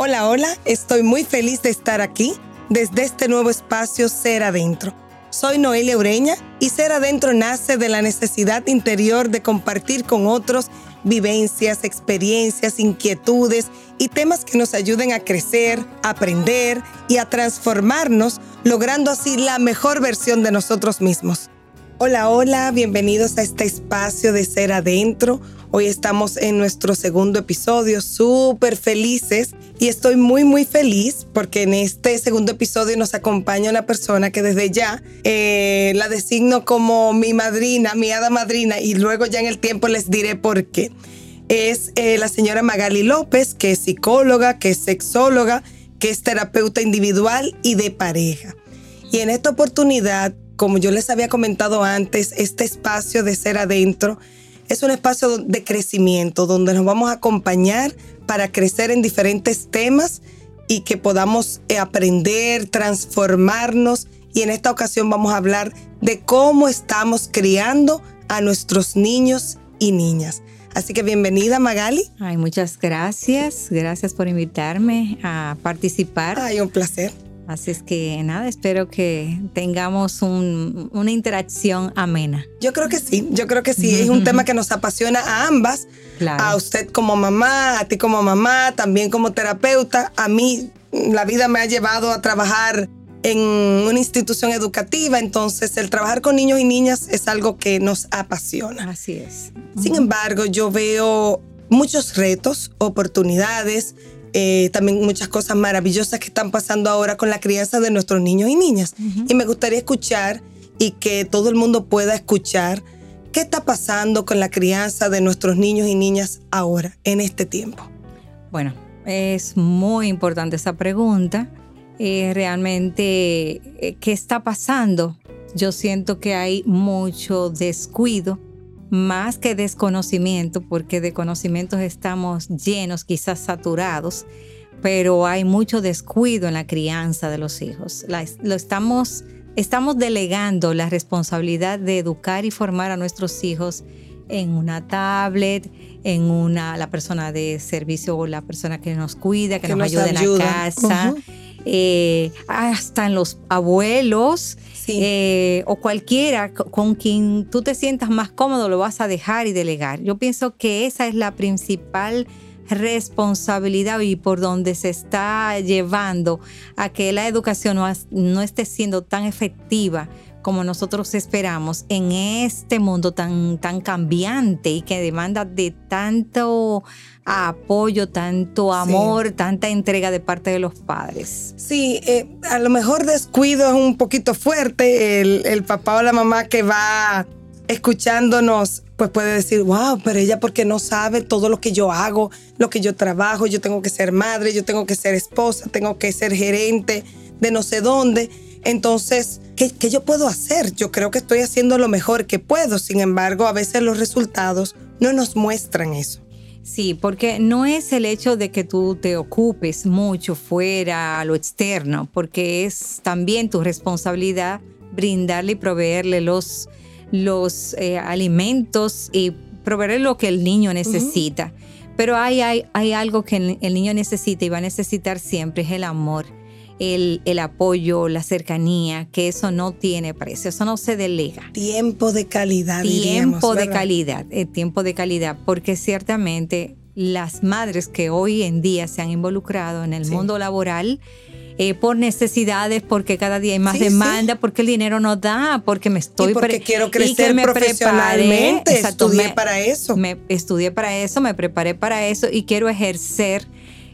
Hola, hola, estoy muy feliz de estar aquí desde este nuevo espacio Ser Adentro. Soy Noelia Ureña y Ser Adentro nace de la necesidad interior de compartir con otros vivencias, experiencias, inquietudes y temas que nos ayuden a crecer, aprender y a transformarnos, logrando así la mejor versión de nosotros mismos. Hola, hola, bienvenidos a este espacio de Ser Adentro Hoy estamos en nuestro segundo episodio, súper felices y estoy muy, muy feliz porque en este segundo episodio nos acompaña una persona que desde ya eh, la designo como mi madrina, mi hada madrina y luego ya en el tiempo les diré por qué. Es eh, la señora Magali López, que es psicóloga, que es sexóloga, que es terapeuta individual y de pareja. Y en esta oportunidad, como yo les había comentado antes, este espacio de ser adentro, es un espacio de crecimiento donde nos vamos a acompañar para crecer en diferentes temas y que podamos eh, aprender, transformarnos. Y en esta ocasión vamos a hablar de cómo estamos criando a nuestros niños y niñas. Así que bienvenida Magali. Ay, muchas gracias. Gracias por invitarme a participar. Ay, un placer. Así es que nada, espero que tengamos una interacción amena. Yo creo que sí, yo creo que sí. Es un tema que nos apasiona a ambas. A usted como mamá, a ti como mamá, también como terapeuta. A mí la vida me ha llevado a trabajar en una institución educativa, entonces el trabajar con niños y niñas es algo que nos apasiona. Así es. Sin embargo, yo veo muchos retos, oportunidades, eh, también muchas cosas maravillosas que están pasando ahora con la crianza de nuestros niños y niñas. Y me gustaría escuchar y que todo el mundo pueda escuchar qué está pasando con la crianza de nuestros niños y niñas ahora, en este tiempo. Bueno, es muy importante esa pregunta. Eh, realmente, eh, ¿qué está pasando? Yo siento que hay mucho descuido más que desconocimiento, porque de conocimientos estamos llenos, quizás saturados, pero hay mucho descuido en la crianza de los hijos. lo estamos, estamos delegando la responsabilidad de educar y formar a nuestros hijos en una tablet, en una, la persona de servicio o la persona que nos cuida, que, nos, ayuda, en la casa, eh, hasta en los abuelos eh, o cualquiera con quien tú te sientas más cómodo lo vas a dejar y delegar. Yo pienso que esa es la principal responsabilidad y por donde se está llevando a que la educación no, no esté siendo tan efectiva como nosotros esperamos en este mundo tan, tan cambiante y que demanda de tanto apoyo, tanto amor, tanta entrega de parte de los padres. Sí, eh, a lo mejor descuido es un poquito fuerte. El, el papá o la mamá que va escuchándonos, pues puede decir, wow, pero ella porque no sabe todo lo que yo hago, lo que yo trabajo, yo tengo que ser madre, yo tengo que ser esposa, tengo que ser gerente de no sé dónde. Entonces, ¿qué, ¿qué, yo puedo hacer? Yo creo que estoy haciendo lo mejor que puedo. Sin embargo, a veces los resultados no nos muestran eso. Sí, porque no es el hecho de que tú te ocupes mucho fuera a lo externo, porque es también tu responsabilidad brindarle y proveerle los, los eh, alimentos y proveerle lo que el niño necesita. Pero hay, hay, hay algo que el niño necesita y va a necesitar siempre, es el amor el, apoyo, la cercanía, que eso no tiene precio, eso no se delega. Tiempo de calidad. Tiempo de calidad, eh, tiempo de calidad, porque ciertamente las madres que hoy en día se han involucrado en el mundo laboral, eh, por necesidades, porque cada día hay más demanda, porque el dinero no da, porque me estoy... Y porque quiero crecer me profesionalmente, estudié para eso. Me estudié para eso, me preparé para eso y quiero ejercer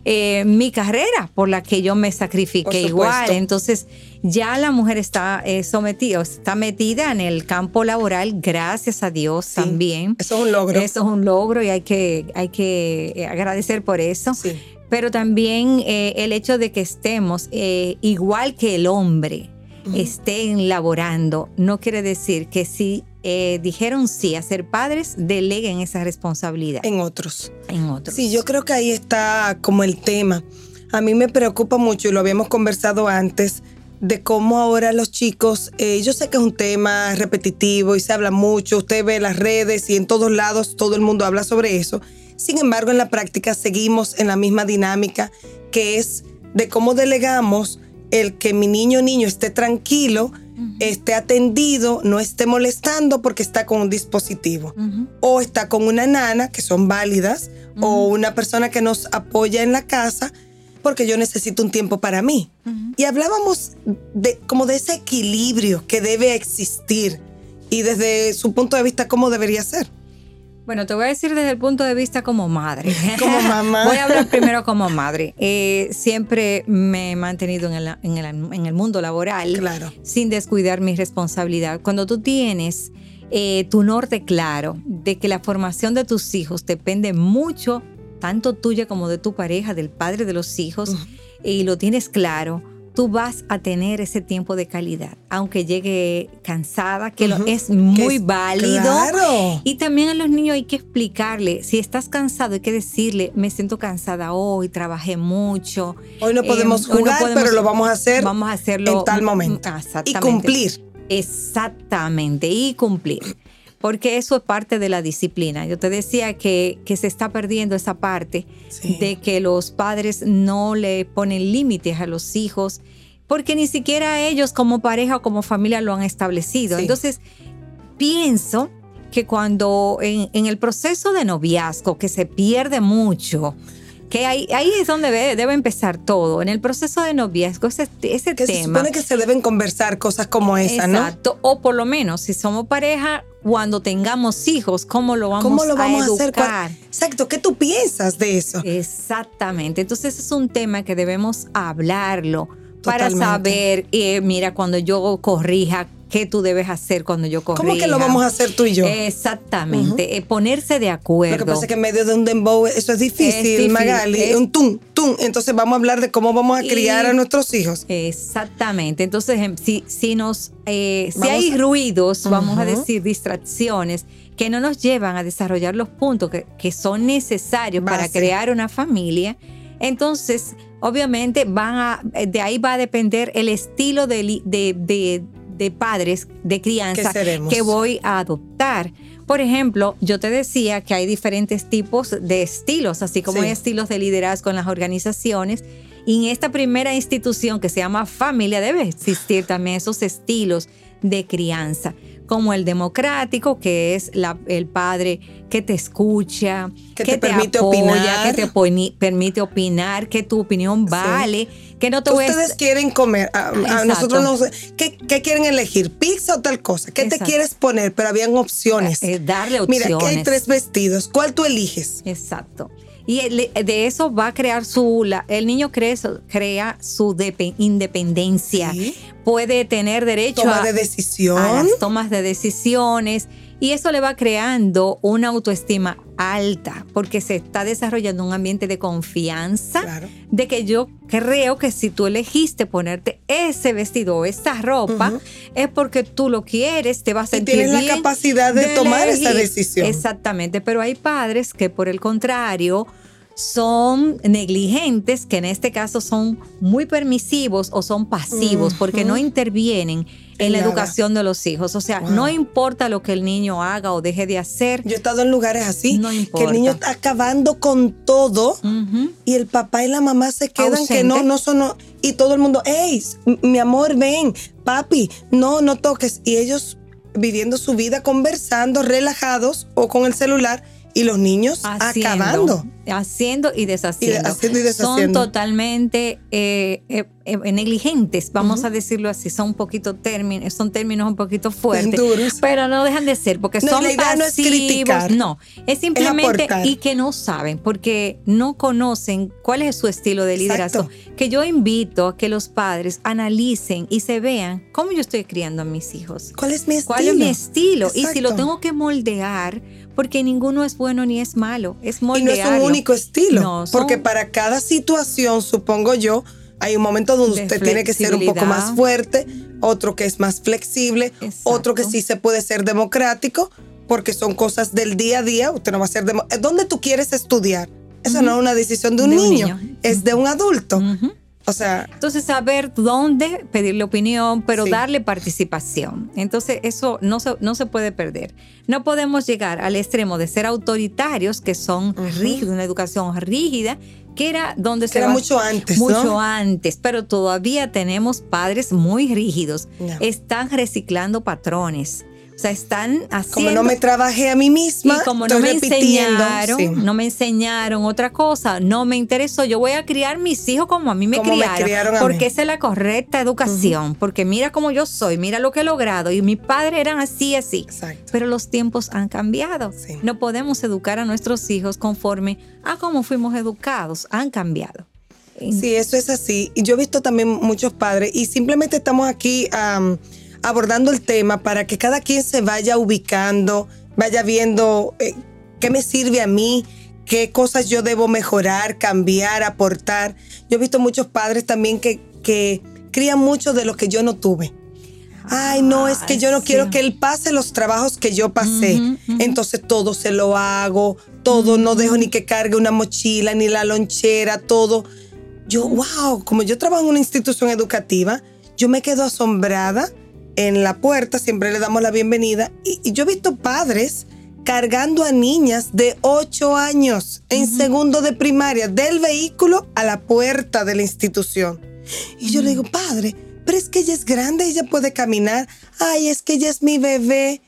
eh, mi carrera por la que yo me sacrifiqué igual. Entonces ya la mujer está eh, sometida, está metida en el campo laboral, gracias a Dios también. Eso es un logro. Eso es un logro y hay que, hay que eh, agradecer por eso. Pero también el hecho de que estemos igual que el hombre, estén laborando, no quiere decir que si eh, dijeron sí a ser padres, deleguen esa responsabilidad. En otros. En otros. Sí, yo creo que ahí está como el tema. A mí me preocupa mucho, y lo habíamos conversado antes, de cómo ahora los chicos, eh, yo sé que es un tema repetitivo y se habla mucho, usted ve las redes y en todos lados todo el mundo habla sobre eso. Sin embargo, en la práctica seguimos en la misma dinámica que es de cómo delegamos el que mi niño o niño esté tranquilo, esté atendido, no esté molestando porque está con un dispositivo. O está con una nana, que son válidas, o una persona que nos apoya en la casa, porque yo necesito un tiempo para mí. Y hablábamos de como de ese equilibrio que debe existir y desde su punto de vista cómo debería ser. Bueno, te voy a decir desde el punto de vista como madre. Como mamá. voy a hablar primero como madre. Eh, siempre me he mantenido en el, mundo laboral claro. sin descuidar mi responsabilidad. Cuando tú tienes eh, tu norte claro de que la formación de tus hijos depende mucho, tanto tuya como de tu pareja, del padre de los hijos, y lo tienes claro, tú vas a tener ese tiempo de calidad, aunque llegue cansada, que lo, es muy válido. Claro. Y también a los niños hay que explicarle, si estás cansado hay que decirle, me siento cansada hoy, trabajé mucho. Hoy no podemos jugar, pero lo vamos a hacer vamos a hacerlo en tal momento. Y cumplir. Exactamente, y cumplir porque eso es parte de la disciplina. Yo te decía que, que se está perdiendo esa parte de que los padres no le ponen límites a los hijos, porque ni siquiera ellos como pareja o como familia lo han establecido. Entonces, pienso que cuando en, el proceso de noviazgo, que se pierde mucho, que ahí, ahí es donde debe, empezar todo. En el proceso de noviazgo, ese, ese que tema. Se supone que se deben conversar cosas como esa, ¿no? Exacto. O por lo menos, si somos pareja, cuando tengamos hijos, ¿cómo lo vamos, ¿Cómo lo vamos a, educar? Exacto, ¿qué tú piensas de eso? Exactamente, entonces es un tema que debemos hablarlo para saber, eh, mira, cuando yo corrija, qué tú debes hacer cuando yo corrija. ¿Cómo que lo vamos a hacer tú y yo? Exactamente, eh, ponerse de acuerdo. Lo que pasa es que en medio de un dembow eso es difícil, Magali, un tum, tum. Entonces vamos a hablar de cómo vamos a criar a nuestros hijos. Exactamente, entonces em, si, si nos, eh, si hay ruidos, vamos a decir distracciones, que no nos llevan a desarrollar los puntos que, que son necesarios para crear una familia, entonces obviamente van a, de ahí va a depender el estilo de, de de padres de crianza que voy a adoptar. Por ejemplo, yo te decía que hay diferentes tipos de estilos, así como hay estilos de liderazgo en las organizaciones. Y en esta primera institución que se llama familia debe existir también esos estilos de crianza como el democrático, que es el padre que te escucha, que, te, permite opinar, que te permite opinar, que tu opinión vale, que no te Ustedes quieren comer, a, nosotros ¿qué, quieren elegir? ¿Pizza o tal cosa? ¿Qué te quieres poner? Pero habían opciones. Eh, darle opciones. Mira, que hay tres vestidos, ¿cuál tú eliges? Exacto. Y de eso va a crear su, el niño crea, crea su independencia, puede tener derecho Toma de decisión. a las tomas de decisiones y eso le va creando una autoestima alta porque se está desarrollando un ambiente de confianza de que yo creo que si tú elegiste ponerte ese vestido o esa ropa es porque tú lo quieres, te vas a sentir y tienes la capacidad de, tomar esa decisión. Exactamente, pero hay padres que por el contrario son negligentes, que en este caso son muy permisivos o son pasivos porque no intervienen en la educación de los hijos. O sea, no importa lo que el niño haga o deje de hacer. Yo he estado en lugares así, que el niño está acabando con todo y el papá y la mamá se quedan que no, no son... y todo el mundo, hey, mi amor, ven, papi, no, no toques. Y ellos viviendo su vida, conversando, relajados o con el celular y los niños acabando. Haciendo y deshaciendo. Son totalmente eh, eh, eh, negligentes, vamos a decirlo así. Son un poquito términos, son términos un poquito fuertes. Pero no dejan de ser, porque son pasivos. No es, criticar, no, es simplemente y que no saben, porque no conocen cuál es su estilo de liderazgo. Que yo invito a que los padres analicen y se vean cómo yo estoy criando a mis hijos. ¿Cuál es mi estilo? ¿Cuál es mi estilo? Y si lo tengo que moldear porque ninguno es bueno ni es malo, es moldearlo. Y no es un único estilo, porque para cada situación, supongo yo, hay un momento donde usted tiene que ser un poco más fuerte, otro que es más flexible, otro que sí se puede ser democrático, porque son cosas del día a día, usted no va a ser ¿Dónde tú quieres estudiar? Eso no es una decisión de un, niño, es de un adulto. O sea. Entonces, saber dónde pedirle opinión, pero darle participación. Entonces, eso no se, no se puede perder. No podemos llegar al extremo de ser autoritarios, que son rígidos, una educación rígida, que era donde se era mucho antes. Mucho antes, pero todavía tenemos padres muy rígidos. Están reciclando patrones. O sea, están haciendo. Como no me trabajé a mí misma. Y como no me enseñaron, no me enseñaron otra cosa, no me interesó. Yo voy a criar mis hijos como a mí me criaron. porque esa es la correcta educación. Porque mira cómo yo soy, mira lo que he logrado. Y mi padre eran así, así. Exacto. Pero los tiempos han cambiado. No podemos educar a nuestros hijos conforme a cómo fuimos educados. Han cambiado. Sí, eso es así. Y yo he visto también muchos padres y simplemente estamos aquí abordando el tema para que cada quien se vaya ubicando, vaya viendo eh, qué me sirve a mí, qué cosas yo debo mejorar, cambiar, aportar. Yo he visto muchos padres también que, que crían mucho de lo que yo no tuve. Ay, no, es que yo no quiero que él pase los trabajos que yo pasé. Entonces todo se lo hago, todo, no dejo ni que cargue una mochila, ni la lonchera, todo. Yo, wow, como yo trabajo en una institución educativa, yo me quedo asombrada en la puerta, siempre le damos la bienvenida. Y, yo he visto padres cargando a niñas de 8 años en segundo de primaria del vehículo a la puerta de la institución. Y yo le digo, padre, pero es que ella es grande, ella puede caminar. Ay, es que ella es mi bebé.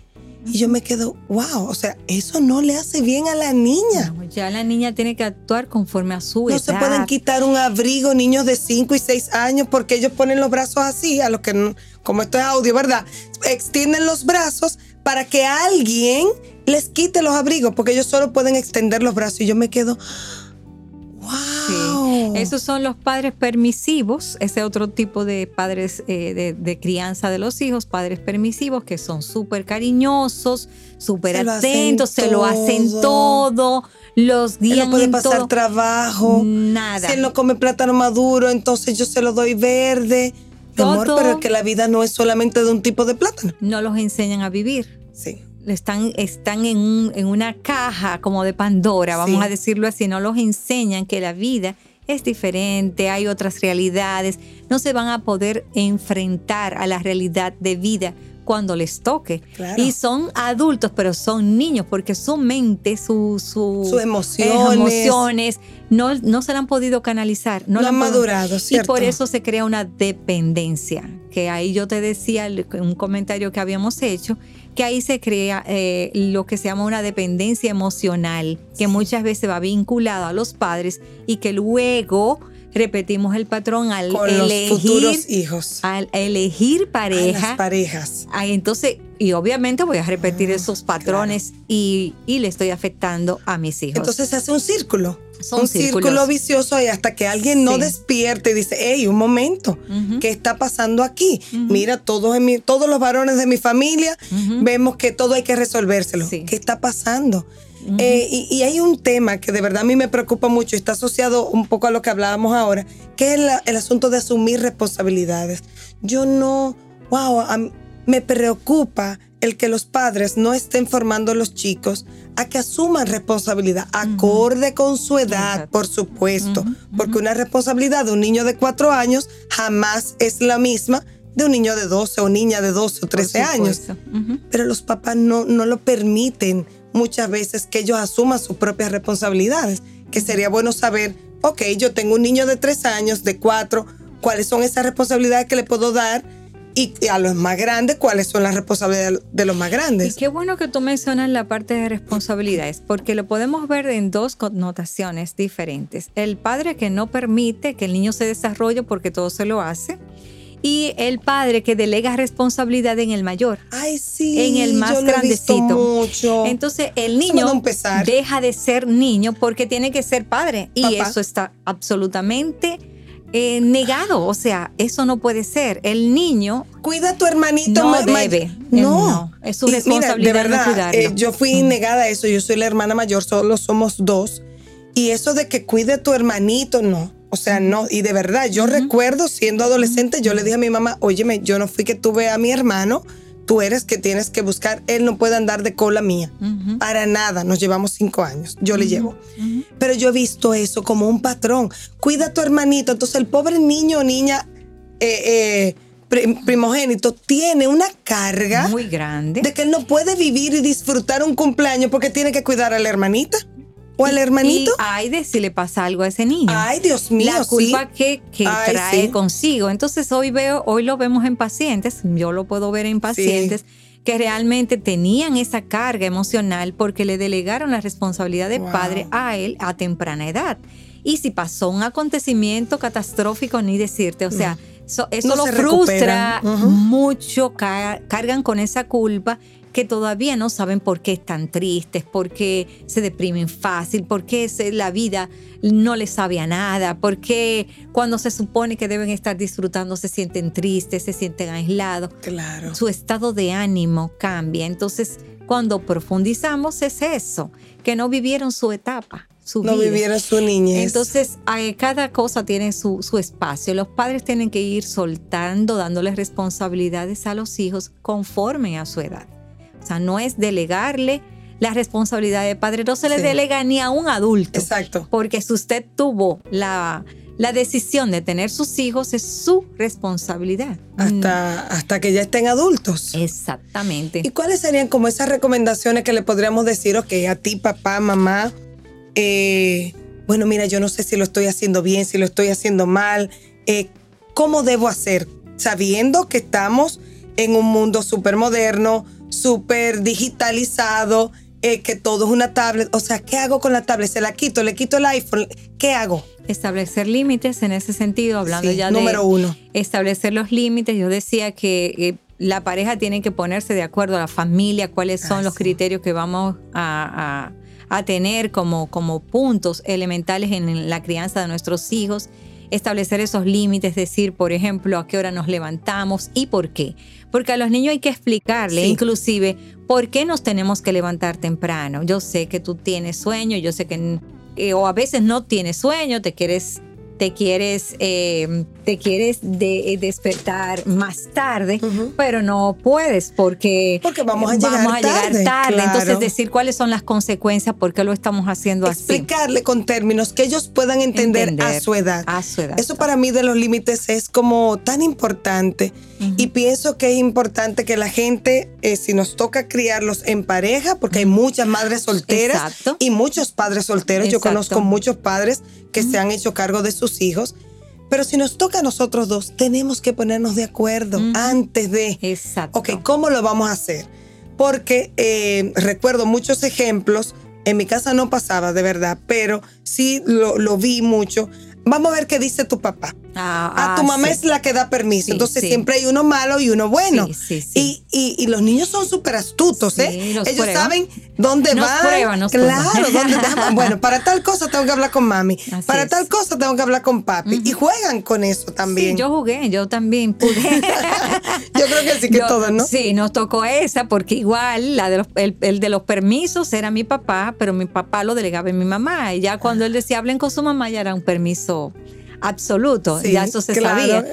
Y yo me quedo, wow, o sea, eso no le hace bien a la niña. ya la niña tiene que actuar conforme a su edad. No se pueden quitar un abrigo niños de 5 y 6 años porque ellos ponen los brazos así, a los que, como esto es audio, ¿verdad? Extienden los brazos para que alguien les quite los abrigos porque ellos solo pueden extender los brazos. Y yo me quedo, esos son los padres permisivos, ese otro tipo de padres eh, de, crianza de los hijos, padres permisivos que son súper cariñosos, súper atentos, se lo hacen todo, los guían. Él no puede pasar trabajo. Nada. Si él no come plátano maduro, entonces yo se lo doy verde. Amor, pero es que la vida no es solamente de un tipo de plátano. No los enseñan a vivir. Sí están, están en, en, una caja como de Pandora, vamos a decirlo así, no los enseñan que la vida es diferente, hay otras realidades, no se van a poder enfrentar a la realidad de vida cuando les toque. Y son adultos, pero son niños, porque su mente, su, sus emociones, no, no se han podido canalizar. No, han madurado, Y por eso se crea una dependencia, que ahí yo te decía, un comentario que habíamos hecho, que ahí se crea eh, lo que se llama una dependencia emocional, que muchas veces va vinculado a los padres y que luego repetimos el patrón al elegir los futuros hijos. Al elegir pareja. las parejas. entonces, y obviamente voy a repetir ah, esos patrones y, le estoy afectando a mis hijos. Entonces se hace un círculo. Un círculo vicioso y hasta que alguien no despierte y dice, hey, un momento, ¿qué está pasando aquí? Mira, todos, en todos los varones de mi familia vemos que todo hay que resolvérselo. ¿Qué está pasando? Eh, y, hay un tema que de verdad a mí me preocupa mucho y está asociado un poco a lo que hablábamos ahora, que es el asunto de asumir responsabilidades. Yo no, wow, me preocupa el que los padres no estén formando a los chicos a que asuman responsabilidad, acorde con su edad, por supuesto, porque una responsabilidad de un niño de cuatro años jamás es la misma de un niño de 12 o niña de 12 o 13 años. Pero los papás no, no lo permiten muchas veces que ellos asuman sus propias responsabilidades, que sería bueno saber, ok, yo tengo un niño de tres años, de cuatro, cuáles son esas responsabilidades que le puedo dar y a los más grandes, cuáles son las responsabilidades de los más grandes. Y qué bueno que tú mencionas la parte de responsabilidades, porque lo podemos ver en dos connotaciones diferentes. El padre que no permite que el niño se desarrolle porque todo se lo hace y el padre que delega responsabilidad en el mayor. Ay, sí. En el más grandecito. Entonces el niño deja de ser niño porque tiene que ser padre. Y eso está absolutamente eh, negado. O sea, eso no puede ser. El niño. Cuida a tu hermanito. No debe. No. Es su responsabilidad. de verdad, eh, yo fui negada a eso. Yo soy la hermana mayor, solo somos dos. Y eso de que cuide a tu hermanito, no. O sea, no, y de verdad, yo recuerdo siendo adolescente, yo le dije a mi mamá, óyeme, yo no fui que tuve a mi hermano, tú eres que tienes que buscar. Él no puede andar de cola mía. Para nada. Nos llevamos cinco años. Yo le llevo. Pero yo he visto eso como un patrón. Cuida a tu hermanito. Entonces el pobre niño o niña eh, eh, primogénito tiene una carga muy grande de que él no puede vivir y disfrutar un cumpleaños porque tiene que cuidar a la hermanita o al hermanito. Y ay, de si le pasa algo a ese niño. Ay, Dios mío. La culpa que, que trae consigo. Entonces hoy veo, hoy lo vemos en pacientes, yo lo puedo ver en pacientes. que realmente tenían esa carga emocional porque le delegaron la responsabilidad de padre a él a temprana edad. Y si pasó un acontecimiento catastrófico, ni decirte, o sea, eso lo frustra mucho, cargan con esa culpa que todavía no saben por qué están tristes, por qué se deprimen fácil, por qué la vida no les sabe a nada, por qué cuando se supone que deben estar disfrutando se sienten tristes, se sienten aislados. Claro. Su estado de ánimo cambia. Entonces, cuando profundizamos es eso, que no vivieron su etapa. Su no vivieron su niñez. Entonces, cada cosa tiene su, su espacio. Los padres tienen que ir soltando, dándoles responsabilidades a los hijos conforme a su edad. O sea, no es delegarle la responsabilidad de padre, no se le delega ni a un adulto. Exacto. Porque si usted tuvo la, la decisión de tener sus hijos, es su responsabilidad. Hasta, hasta que ya estén adultos. Exactamente. ¿Y cuáles serían como esas recomendaciones que le podríamos decir, ok, a ti, papá, mamá, eh, bueno, mira, yo no sé si lo estoy haciendo bien, si lo estoy haciendo mal, eh, ¿cómo debo hacer? Sabiendo que estamos en un mundo súper moderno, súper digitalizado, eh, que todo es una tablet. O sea, ¿qué hago con la tablet? ¿Se la quito? ¿Le quito el iPhone? ¿Qué hago? Establecer límites en ese sentido, hablando ya de... Número uno. Establecer los límites. Yo decía que eh, la pareja tiene que ponerse de acuerdo a la familia, cuáles son los criterios que vamos a, a, tener como, como puntos elementales en la crianza de nuestros hijos establecer esos límites, decir, por ejemplo, a qué hora nos levantamos y por qué. Porque a los niños hay que explicarle, inclusive, por qué nos tenemos que levantar temprano. Yo sé que tú tienes sueño, yo sé que, eh, o a veces no tienes sueño, te quieres te quieres, eh, te quieres de, despertar más tarde, pero no puedes porque, porque vamos a llegar tarde. Entonces, decir cuáles son las consecuencias, por qué lo estamos haciendo así. Explicarle con términos que ellos puedan entender, a su edad. A su edad. Eso para mí de los límites es como tan importante. Y pienso que es importante que la gente, eh, si nos toca criarlos en pareja, porque hay muchas madres solteras y muchos padres solteros. Yo conozco muchos padres que se han hecho cargo de sus hijos. Pero si nos toca a nosotros dos, tenemos que ponernos de acuerdo antes de. Exacto. Ok, ¿cómo lo vamos a hacer? Porque eh, recuerdo muchos ejemplos. En mi casa no pasaba, de verdad, pero sí lo, lo vi mucho. Vamos a ver qué dice tu papá. Ah, a tu ah, mamá es la que da permiso. Entonces siempre hay uno malo y uno bueno. Y, y, los niños son súper astutos, ¿eh? Ellos saben dónde van. claro, dónde van. Bueno, para tal cosa tengo que hablar con mami. para tal cosa tengo que hablar con papi. Y juegan con eso también. yo jugué, yo también pude. yo creo que sí que todos, ¿no? Sí, nos tocó esa porque igual la de el, el, de los permisos era mi papá, pero mi papá lo delegaba en mi mamá. Y ya cuando él decía hablen con su mamá ya era un permiso absoluto, ya eso se sabía.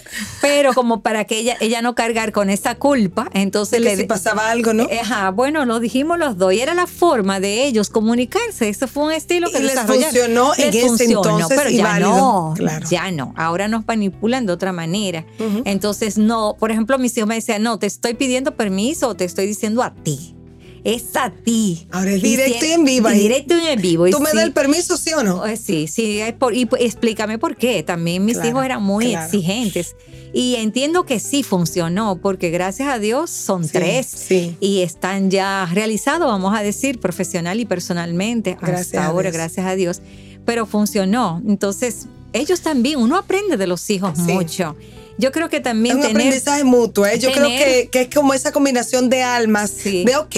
Pero como para que ella, ella no cargar con esa culpa, entonces le si pasaba algo, ¿no? Ajá, bueno, lo dijimos los dos y era la forma de ellos comunicarse. Eso fue un estilo que y les funcionó en ese entonces pero ya no, ya no. Ahora nos manipulan de otra manera. Entonces no, por ejemplo, mis hijos me decían, no, te estoy pidiendo permiso o te estoy diciendo a ti es a ti. Ahora es directo y en vivo. directo y en vivo. ¿Tú me das el permiso, sí o no? Sí, sí. y explícame por qué. También mis hijos eran muy exigentes. Y entiendo que sí funcionó, porque gracias a Dios son tres. Y están ya realizados, vamos a decir, profesional y personalmente. Gracias hasta ahora, gracias a Dios. Pero funcionó. Entonces, ellos también, uno aprende de los hijos mucho. Yo creo que también. Es un aprendizaje mutuo, ¿eh? Yo creo que, es como esa combinación de almas. De, ok,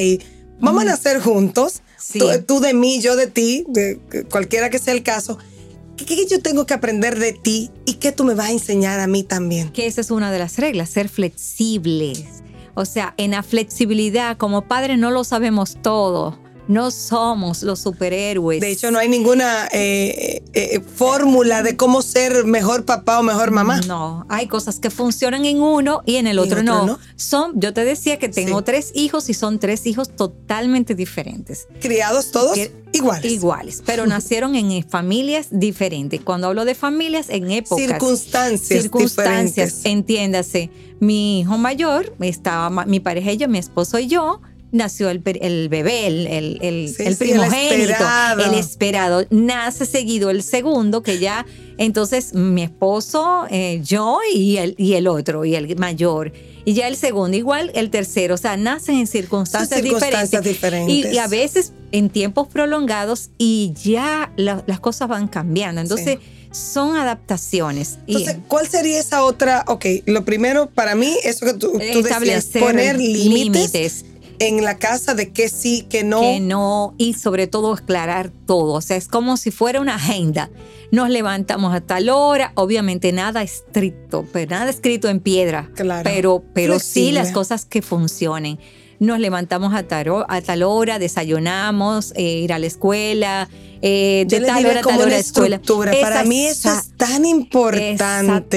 Vamos a nacer juntos, tú, de mí, yo de ti, de cualquiera que sea el caso. ¿Qué, yo tengo que aprender de ti y qué tú me vas a enseñar a mí también? Que esa es una de las reglas, ser flexibles. O sea, en la flexibilidad, como padres no lo sabemos todo, No somos los superhéroes. De hecho, no hay ninguna eh, eh, eh, fórmula de cómo ser mejor papá o mejor mamá. No, hay cosas que funcionan en uno y en el otro, no. no. Son, yo te decía que tengo Sí. tres hijos y son tres hijos totalmente diferentes. Criados todos Que- iguales. Iguales, pero nacieron en familias diferentes. Cuando hablo de familias, en épocas. Circunstancias, circunstancias, diferentes. entiéndase. Mi hijo mayor, estaba mi pareja y yo, mi esposo y yo, nació el, el bebé, el, el, el- Sí, el sí, el primogénito, esperado. el esperado. Nace seguido el segundo, que ya, entonces mi esposo, eh, yo y el, y el otro, y el mayor. Y ya el segundo, igual el tercero, o sea, nacen en circunstancias, circunstancias diferentes. Y, diferentes. y a veces en tiempos prolongados y ya la- las cosas van cambiando. Entonces, son adaptaciones. Entonces, ¿cuál sería esa otra? Ok, lo primero para mí, eso que tú, tú decías, poner límites en la casa de que sí, que no. que no y sobre todo aclarar todo. O sea, es como si fuera una agenda. Nos levantamos a tal hora, obviamente nada estricto, pero nada escrito en piedra, Claro. pero, pero sí las cosas que funcionen. Nos levantamos a tal, ho- a tal hora, desayunamos, eh, ir a la escuela, eh, de tal hora como tal hora escuela. estructura. Para Esa- mí eso es tan importante.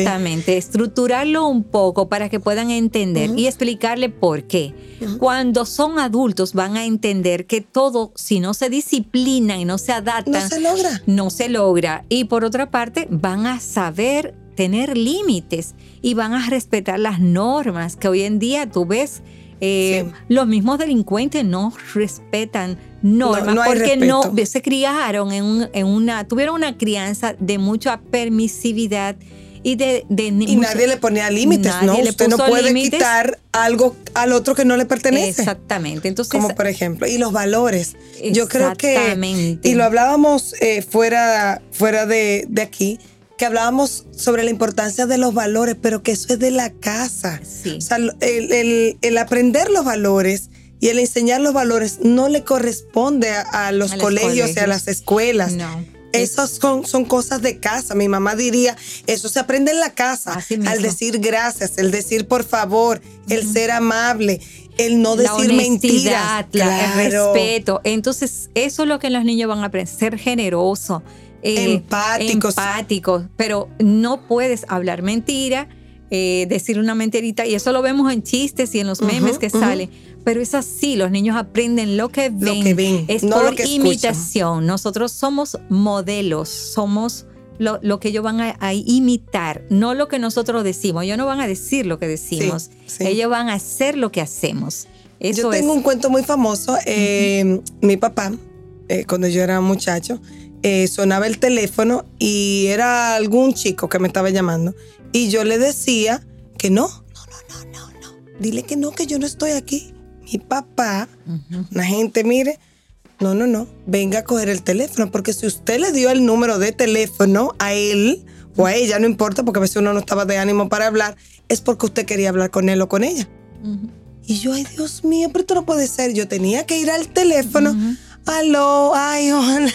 Exactamente, estructurarlo un poco para que puedan entender y explicarle por qué. Cuando son adultos van a entender que todo, si no se disciplinan y no se adaptan, No se logra. no se logra. Y por otra parte, van a saber tener límites y van a respetar las normas que hoy en día tú ves. eh, Sí. Los mismos delincuentes no respetan normas No- porque no se criaron en, un- en una, tuvieron una crianza de mucha permisividad y de, de Y mucha- nadie le ponía límites, ¿no? le Usted no puede quitar algo al otro que no le pertenece. Exactamente. Entonces, Como por ejemplo, y los valores. Yo creo que, y lo hablábamos eh, fuera, fuera de, de aquí, que hablábamos sobre la importancia de los valores, pero que eso es de la casa. Sí. O sea, el, el- el aprender los valores y el enseñar los valores no le corresponde a, a los A colegios y a las escuelas. no. Esas son, son cosas de casa. Mi mamá diría, eso se aprende en la casa. Así mismo. Al decir gracias, el decir por favor, el ser amable, el no la decir mentiras. la- el Claro. respeto. Entonces, eso es lo que los niños van a aprender, ser generoso, eh, Empáticos. empáticos, pero no puedes hablar mentira, eh, decir una mentirita, y eso lo vemos en chistes y en los memes que salen. Pero es así, los niños aprenden lo que ven, que ven, es no por escuchan. imitación. Nosotros somos modelos, somos lo, lo que ellos van a, a imitar, no lo que nosotros decimos. Ellos no van a decir lo que decimos, sí. ellos van a hacer lo que hacemos. Eso yo tengo es. un cuento muy famoso. eh, Mi papá, eh, cuando yo era muchacho, eh, sonaba el teléfono y era algún chico que me estaba llamando. Y yo le decía que no, no, no, no, no, no. Dile que no, que yo no estoy aquí. Mi papá, una gente, mire, no, no, no, venga a coger el teléfono, porque si usted le dio el número de teléfono a él o a ella, no importa, porque a veces uno no estaba de ánimo para hablar, es porque usted quería hablar con él o con ella. Y yo, ay, Dios mío, pero esto no puede ser. Yo tenía que ir al teléfono. Aló, ay, hola.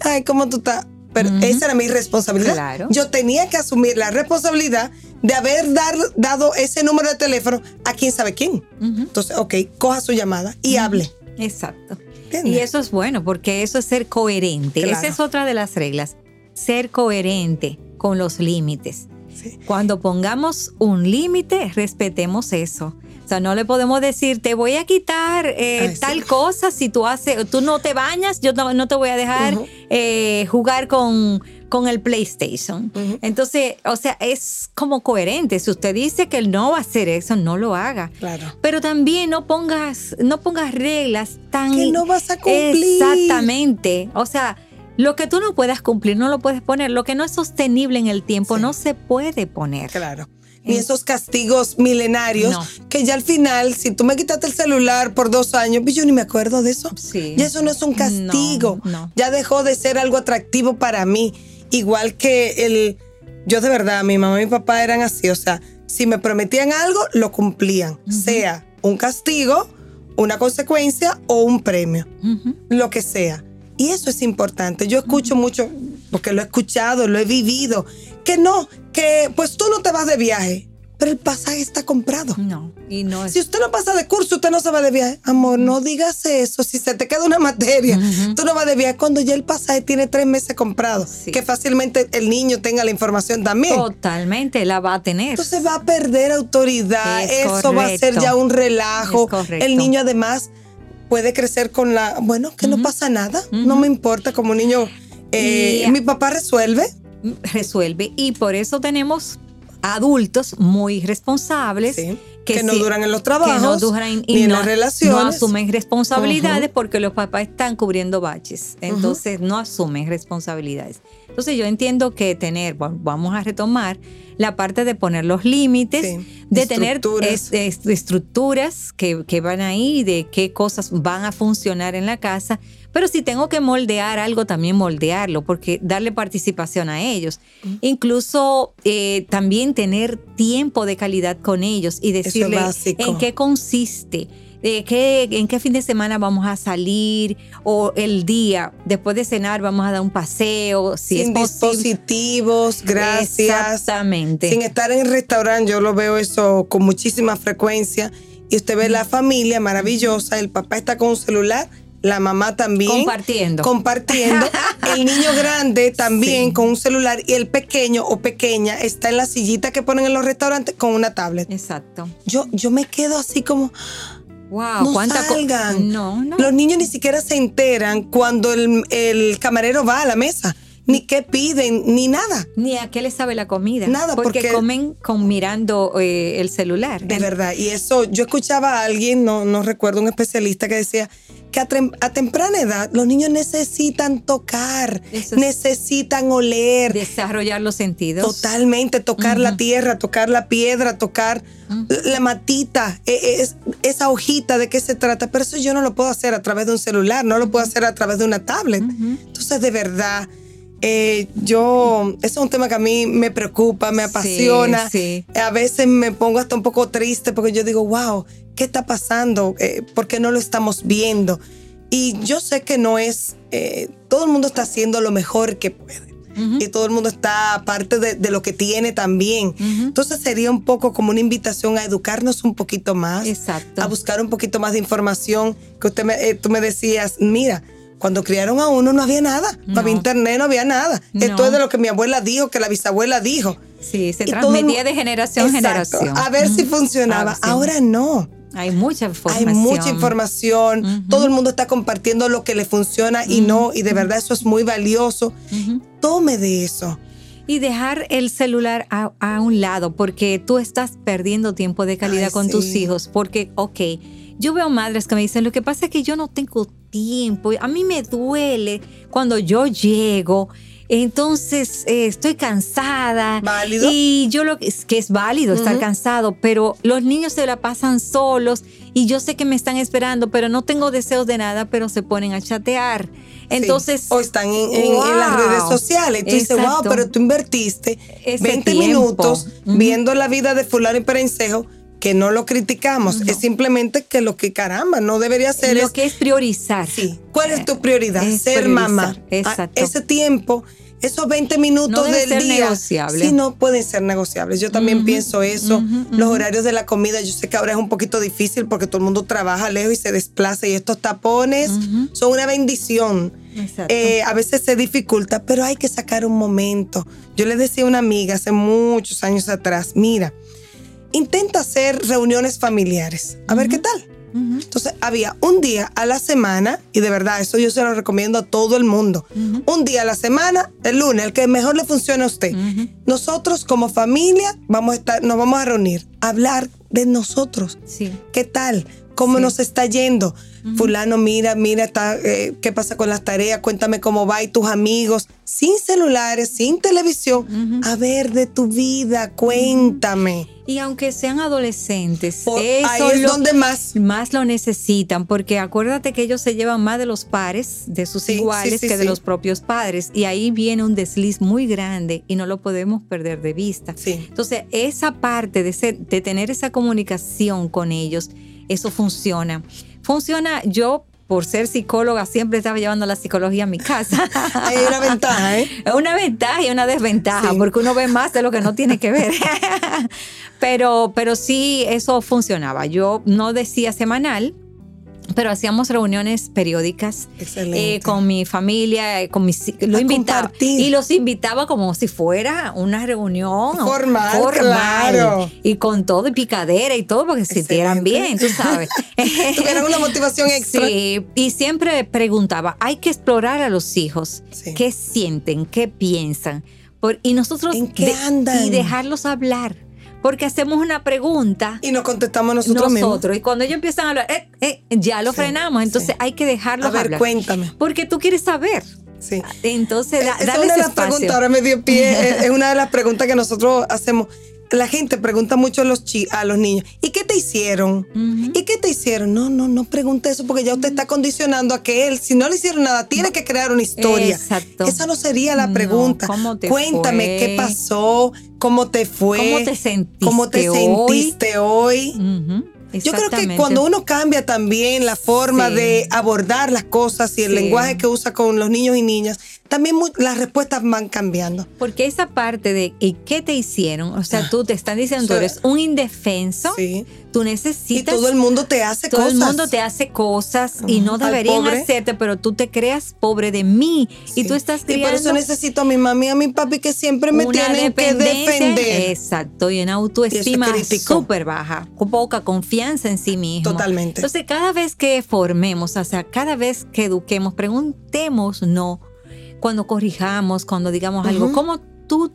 Ay, ¿cómo tú estás? Pero esa era mi responsabilidad. Claro. Yo tenía que asumir la responsabilidad de haber dar- dado ese número de teléfono a quién sabe quién. Entonces, ok, coja su llamada y hable. Exacto. ¿Entiendes? Y eso es bueno porque eso es ser coherente. Claro. Esa es otra de las reglas. Ser coherente con los límites. Sí. Cuando pongamos un límite, respetemos eso. Sea, no le podemos decir, te voy a quitar eh, Ay, sí. tal cosa si tú haces, tú no te bañas, yo no, no te voy a dejar eh, jugar con, con el PlayStation. Entonces, o sea, es como coherente. Si usted dice que él no va a hacer eso, no lo haga. Claro. Pero también no pongas, no pongas reglas tan Que no vas a cumplir. Exactamente. O sea, lo que tú no puedas cumplir, no lo puedes poner. Lo que no es sostenible en el tiempo, Sí. no se puede poner. Claro. Ni esos castigos milenarios No. que ya al final, si tú me quitaste el celular por dos años, pues yo ni me acuerdo de eso. Sí. Ya eso no es un castigo. No, no. Ya dejó de ser algo atractivo para mí. Igual que el. Yo de verdad, mi mamá y mi papá eran así. O sea, si me prometían algo, lo cumplían. Sea un castigo, una consecuencia o un premio. Lo que sea. Y eso es importante. Yo escucho mucho, porque lo he escuchado, lo he vivido, que no, que pues tú no te vas de viaje. pero el pasaje está comprado. No, y no es. Si usted no pasa de curso, usted no se va de viaje. Amor, no digas eso. Si se te queda una materia, tú no vas de viaje cuando ya el pasaje tiene tres meses comprado. Que fácilmente el niño tenga la información también. Totalmente, la va a tener. Entonces va a perder autoridad. eso va a ser ya un relajo. El niño además puede crecer con la, bueno, que no pasa nada. No me importa como niño. Eh, mi papá resuelve. Resuelve. Y por eso tenemos adultos muy responsables. Que, no duran en los trabajos, que no duran y no, en las relaciones. No asumen responsabilidades porque los papás están cubriendo baches. Entonces no asumen responsabilidades. Entonces yo entiendo que tener, vamos a retomar la parte de poner los límites, de tener estructuras que, que van ahí, de qué cosas van a funcionar en la casa pero si tengo que moldear algo, también moldearlo, porque darle participación a ellos. Incluso eh, también tener tiempo de calidad con ellos y decirles en qué consiste. De qué, en qué fin de semana vamos a salir o el día. Después de cenar vamos a dar un paseo si sin dispositivos gracias. Exactamente. Sin estar en el restaurante yo lo veo eso con muchísima frecuencia. Y usted ve la familia maravillosa el papá está con un celular la mamá también. Compartiendo. Compartiendo. el niño grande también con un celular y el pequeño o pequeña está en la sillita que ponen en los restaurantes con una tablet. Exacto. Yo, yo me quedo así como... Wow, no salgan. No, no. Los niños ni siquiera se enteran cuando el, el camarero va a la mesa ni qué piden, ni nada. Ni a qué les sabe la comida. Nada, porque, comen con mirando eh, el celular. De verdad, y eso, yo escuchaba a alguien, no, no recuerdo, un especialista que decía que a, temprana edad los niños necesitan tocar, necesitan oler. Desarrollar los sentidos. Totalmente, tocar la tierra, tocar la piedra, tocar la matita, e, e, es, esa hojita, de qué se trata. Pero eso yo no lo puedo hacer a través de un celular, no lo puedo hacer a través de una tablet. Entonces, de verdad, eh, yo, eso es un tema que a mí me preocupa, me apasiona. A veces me pongo hasta un poco triste porque yo digo, wow, ¿qué está pasando? Eh, ¿Por qué no lo estamos viendo? Y yo sé que no es, eh, todo el mundo está haciendo lo mejor que puede. Y todo el mundo está aparte de, lo que tiene también. Entonces sería un poco como una invitación a educarnos un poquito más. Exacto. A buscar un poquito más de información. Que usted me, tú me decías, mira, cuando criaron a uno no había nada, no, había internet, no había nada. Esto es de lo que mi abuela dijo, que la bisabuela dijo. Sí, se transmitía de generación en generación. A ver si funcionaba. Ahora no. Hay mucha información. Hay mucha información. Todo el mundo está compartiendo lo que le funciona y no. Y de verdad eso es muy valioso. Tome de eso. Y dejar el celular a, un lado porque tú estás perdiendo tiempo de calidad con tus hijos. Porque, ok, yo veo madres que me dicen, lo que pasa es que yo no tengo tiempo, a mí me duele cuando yo llego. Entonces eh, estoy cansada. ¿Válido? Y yo lo que es que es válido estar cansado, pero los niños se la pasan solos y yo sé que me están esperando, pero no tengo deseos de nada, pero se ponen a chatear. Entonces. O están en, las redes sociales. Tú dices, wow, pero tú invertiste 20 minutos viendo la vida de fulano y perencejo que no lo criticamos, es simplemente que lo que caramba no debería ser lo que es priorizar. Sí. ¿Cuál es tu prioridad? ser mamá. Ah, Exacto. ese tiempo, esos 20 minutos no del ser día, sí no pueden ser negociables. Yo también pienso eso. Los horarios de la comida, yo sé que ahora es un poquito difícil porque todo el mundo trabaja lejos y se desplaza y estos tapones son una bendición. Eh, a veces se dificulta, pero hay que sacar un momento. Yo le decía a una amiga hace muchos años atrás, mira, intenta hacer reuniones familiares. A ver qué tal. Entonces había un día a la semana, y de verdad eso yo se lo recomiendo a todo el mundo. Un día a la semana, el lunes, el que mejor le funcione a usted. Nosotros como familia vamos a estar, nos vamos a reunir, a hablar de nosotros. Sí. ¿Qué tal? ¿Cómo nos está yendo? Fulano, mira, mira, está, eh, qué pasa con las tareas, cuéntame cómo va y tus amigos, sin celulares, sin televisión, a ver de tu vida, cuéntame. Y aunque sean adolescentes, eso ahí es donde más más lo necesitan, porque acuérdate que ellos se llevan más de los pares, de sus iguales, que de los propios padres, y ahí viene un desliz muy grande y no lo podemos perder de vista. Entonces, esa parte de, de tener esa comunicación con ellos, eso funciona. Funciona, yo por ser psicóloga, siempre estaba llevando la psicología a mi casa. Hay una ventaja, ¿eh? Es una ventaja y una desventaja, porque uno ve más de lo que no tiene que ver. pero, pero sí, eso funcionaba. Yo no decía semanal, pero hacíamos reuniones periódicas eh, con mi familia, eh, con mis lo invitaba y los invitaba como si fuera una reunión formal, formal y con todo y picadera y todo porque se sintieran bien, tú sabes. Tuvieran una motivación extra. Sí, y siempre preguntaba, hay que explorar a los hijos, qué sienten, qué piensan, y nosotros ¿En qué andan? y dejarlos hablar porque hacemos una pregunta. Y nos contestamos nosotros, nosotros Y cuando ellos empiezan a hablar, eh, eh, ya lo frenamos. Entonces hay que dejarlo a ver, cuéntame. Porque tú quieres saber. Sí. Entonces, da, es una de las preguntas, ahora me dio pie, es una de las preguntas que nosotros hacemos la gente pregunta mucho a los, a los niños, ¿y qué te hicieron? ¿Y qué te hicieron? No, no, no pregunte eso porque ya usted está condicionando a que él, si no le hicieron nada, tiene que crear una historia. Exacto. Esa no sería la pregunta. Cuéntame qué pasó, cómo te fue, cómo te sentiste, cómo te sentiste hoy. Yo creo que cuando uno cambia también la forma de abordar las cosas y el lenguaje que usa con los niños y niñas, también las respuestas van cambiando. Porque esa parte de ¿y qué te hicieron? O sea, tú te están diciendo, tú eres un indefenso, sí. tú necesitas... Y todo el mundo te hace cosas. Todo el mundo te hace cosas y no deberían hacerte, pero tú te creas pobre de mí y tú estás criando... Y por eso necesito a mi mami y a mi papi que siempre me tienen que defender. Exacto, y en autoestima súper baja, con poca confianza en sí mismo. Totalmente. Entonces, cada vez que formemos, o sea, cada vez que eduquemos, preguntemos no cuando corrijamos, cuando digamos algo, ¿cómo tú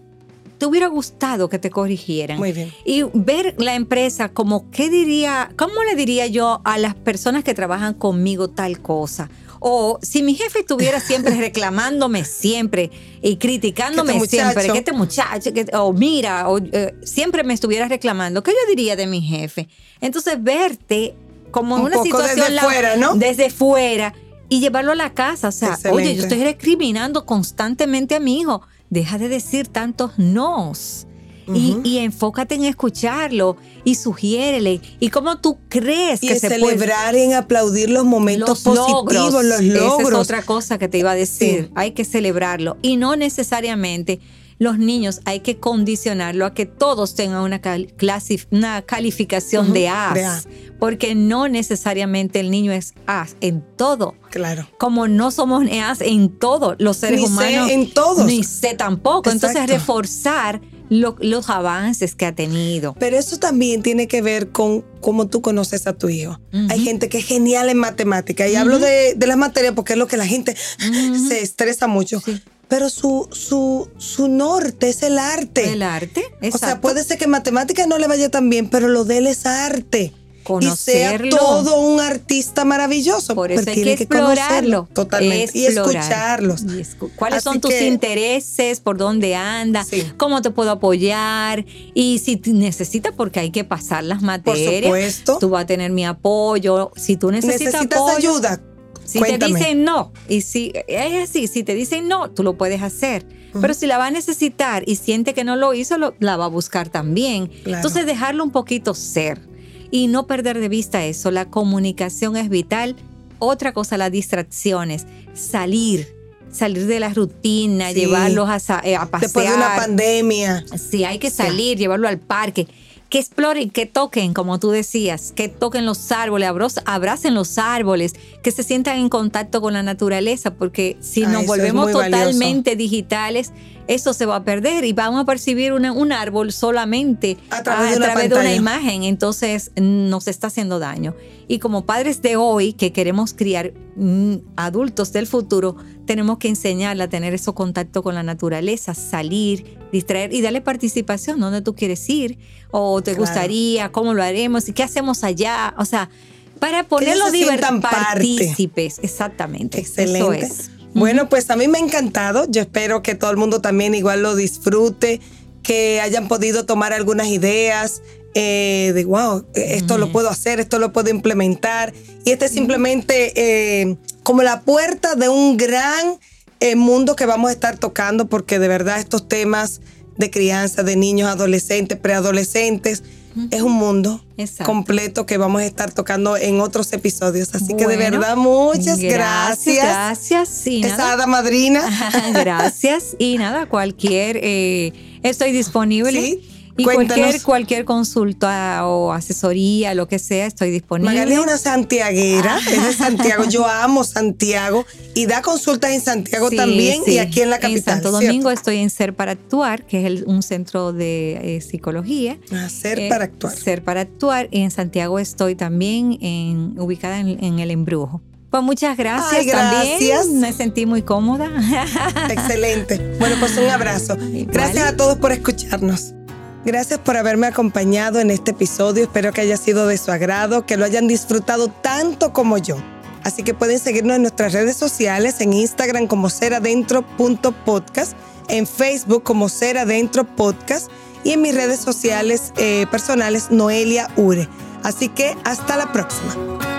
te hubiera gustado que te corrigieran? Muy bien. Y ver la empresa como, ¿qué diría, cómo le diría yo a las personas que trabajan conmigo tal cosa? O si mi jefe estuviera siempre reclamándome siempre y criticándome este siempre, que este muchacho, o mira, o eh, siempre me estuviera reclamando, ¿qué yo diría de mi jefe? Entonces, verte como en una situación desde fuera, ¿no? Desde fuera y llevarlo a la casa. O sea, oye, yo estoy recriminando constantemente a mi hijo. Deja de decir tantos nos. y, enfócate en escucharlo y sugiérele. Y cómo tú crees que se celebrar y en aplaudir los momentos positivos, los logros. Esa es otra cosa que te iba a decir. Hay que celebrarlo. Y no necesariamente los niños hay que condicionarlo a que todos tengan una, una calificación de, as, porque no necesariamente el niño es as en todo. Claro. Como no somos as en todo, los seres humanos. en todos. Ni sé tampoco. Entonces, reforzar los avances que ha tenido. Pero eso también tiene que ver con cómo tú conoces a tu hijo. Hay gente que es genial en matemática y hablo de, de, las materias porque es lo que la gente se estresa mucho. Sí pero su, su, su norte es el arte. El arte, exacto. O sea, puede ser que en matemáticas no le vaya tan bien, pero lo de él es arte. Conocerlo. Y sea todo un artista maravilloso. Por eso hay que, explorarlo. totalmente. Y escucharlos. ¿Cuáles son tus intereses? ¿Por dónde andas? ¿Cómo te puedo apoyar? Y si necesitas, porque hay que pasar las materias. Por supuesto. Tú vas a tener mi apoyo. Si tú necesitas, necesitas ayuda, si te dicen no, y si es así, si te dicen no, tú lo puedes hacer. Pero si la va a necesitar y siente que no lo hizo, la va a buscar también. Entonces dejarlo un poquito ser y no perder de vista eso. La comunicación es vital. Otra cosa, las distracciones, salir salir de la rutina, llevarlos a, eh, a, pasear. Después de una pandemia. Sí, hay que salir, llevarlo al parque que exploren, que toquen, como tú decías, que toquen los árboles, abracen los árboles, que se sientan en contacto con la naturaleza, porque si ah, nos volvemos totalmente digitales, eso se va a perder y vamos a percibir un árbol solamente a través, de, una imagen, entonces nos está haciendo daño. Y como padres de hoy que queremos criar mm, adultos del futuro, tenemos que enseñarle a tener ese contacto con la naturaleza, salir, distraer y darle participación, dónde tú quieres ir o te gustaría, cómo lo haremos y qué hacemos allá, o sea, para ponerlo divertido, partícipes, exactamente. Excelente. Eso es. Bueno, pues a mí me ha encantado. Yo espero que todo el mundo también igual lo disfrute, que hayan podido tomar algunas ideas eh, de, wow, esto lo puedo hacer, esto lo puedo implementar. Y este es simplemente eh, como la puerta de un gran eh, mundo que vamos a estar tocando, porque de verdad estos temas de crianza de niños, adolescentes, preadolescentes, es un mundo completo que vamos a estar tocando en otros episodios. Así que de verdad, muchas gracias. Gracias, sí. Esa hada madrina. gracias. Y nada, cualquier, eh, estoy disponible. ¿Sí? Y cualquier, cualquier consulta o asesoría, lo que sea, estoy disponible. Magali es una santiaguera, es de Santiago. Yo amo Santiago y da consultas en Santiago también y aquí en la capital. En Santo Domingo estoy en Ser para Actuar, que es un centro de eh, psicología. Ah, Ser eh, para Actuar. Ser para Actuar. Y en Santiago estoy también en, ubicada en, el Embrujo. Pues muchas gracias, gracias. también. Me sentí muy cómoda. Excelente. Bueno, pues un abrazo. Gracias a todos por escucharnos. Gracias por haberme acompañado en este episodio. Espero que haya sido de su agrado, que lo hayan disfrutado tanto como yo. Así que pueden seguirnos en nuestras redes sociales, en Instagram como seradentro.podcast, en Facebook como Seradentro Podcast y en mis redes sociales eh, personales Noelia Ure. Así que hasta la próxima.